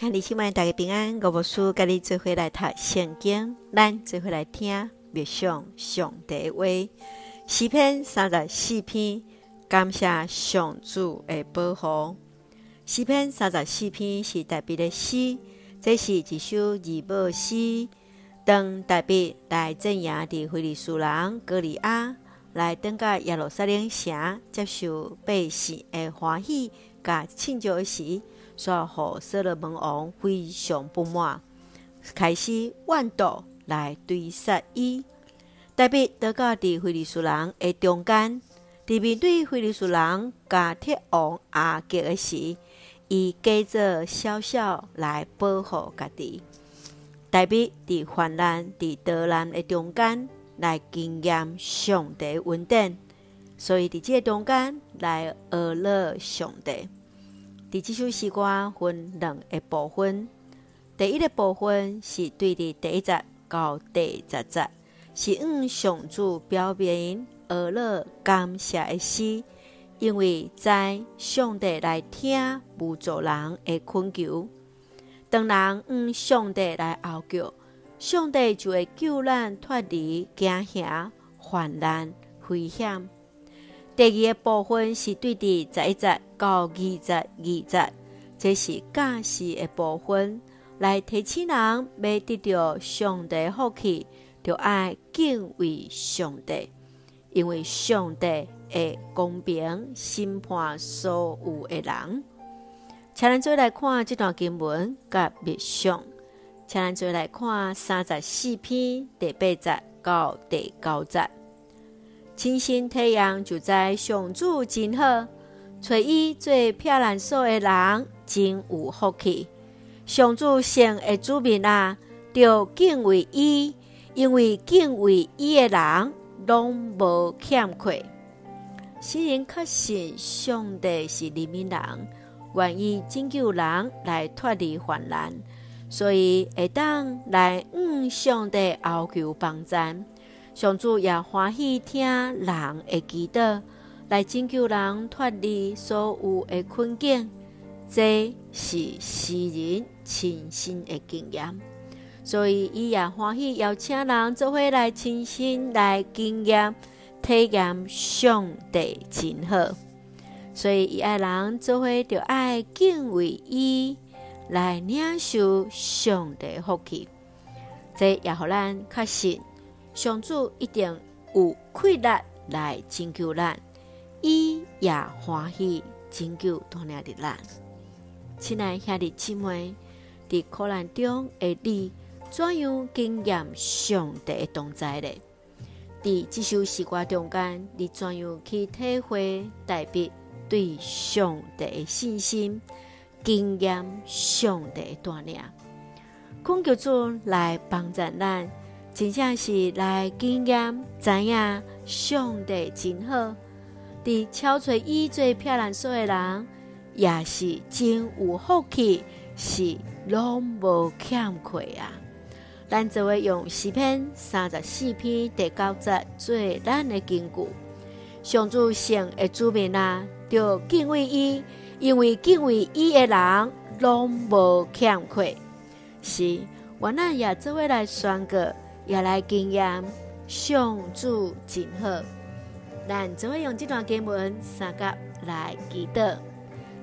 兄弟姐妹大家平安，我无事甲你做伙来读圣经，咱做伙来听默想上帝话。诗篇三十四篇，感谢上主的保护。诗篇三十四篇是特别的诗，这是一首义报诗，当大卫来镇压的非利士人歌利亚。来登到耶路撒冷城，接受百姓的欢喜甲庆祝时，煞予所罗门王非常不满，开始怨毒来追杀伊。代表倒到伫非利士人的中间，伫面对非利士人甲铁王亚吉的时，伊假作小小来保护家己。代表伫患难伫逃难的中间。来经验上帝稳定，所以伫这个中间来学乐上帝。伫这首诗歌分两个部分，第一个部分是对伫第一节到第十节，是向上主表明学乐感谢的诗，因为在上帝来听无助人的困求，当人向上帝来呼叫。上帝就会救咱脱离惊吓、患难、危险。第二个部分是对第十一节到二十二节，这是假释的部分，来提醒人要得到上帝福气，就爱敬畏上帝，因为上帝会公平审判所有的人。请咱做来看这段经文，甲密相。请咱做来看三十四篇第八节到第九节。清新太阳就在上主真好，找伊做避难所的人真有福气。上主圣的主民啊，要敬畏伊，因为敬畏伊的人拢无欠亏。世人确信上帝是怜悯人，愿意拯救人来脱离患难。所以会当来向上帝要求帮助，上主也欢喜听人的祈祷，来拯救人脱离所有的困境。这是诗人亲身的经验，所以伊也欢喜邀请人做伙来亲身来经验、体验上帝真好。所以伊爱人做伙就爱敬畏伊。来领受上帝福气，这也互咱确信上主一定有气力来拯救咱，伊也欢喜拯救当年的咱。亲爱兄弟姊妹，在苦难中的你，怎样经验上帝的同在呢？在这首诗歌中间，你怎样去体会代笔对上帝的信心？经验上帝带领，恳求主来帮助咱，真正是来经验知影上帝真好。伫超找伊做漂亮所的人，也是真有福气，是拢无欠亏啊！咱就会用四篇三十四篇第九节做咱的根据。上主圣的主民啊，着敬畏伊。因为敬畏伊的人，拢无欠亏。是，我那也做伙来宣告，也来经验上主真好。咱就会用这段经文三个来祈祷。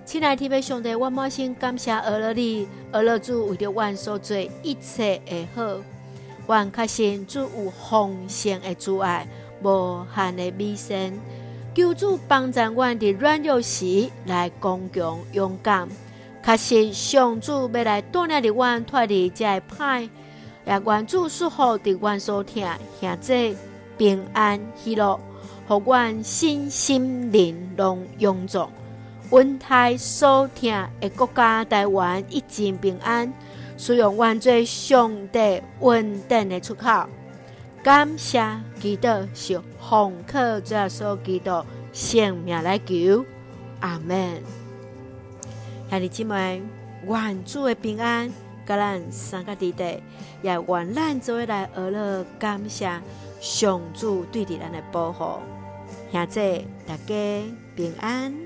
亲爱的上帝，我满心感谢阿乐你，阿乐主为着我所做一切的好。我确信主有丰盛的慈爱，无限的美善。求主帮助我伫软弱时来刚强勇敢，确信上主要来锻炼的我脱离这歹，也愿主赐福伫我所听，现在平安喜乐，互我身心灵拢勇壮，阮台所听的国家台湾一尽平安，使用我做上帝稳定的出口。感谢祈祷是奉靠主耶稣基督性命来求，阿门。兄弟姊妹，愿主的平安，甲咱三个弟弟，也愿咱做伙来学乐感谢上主对咱的保护。现在大家平安。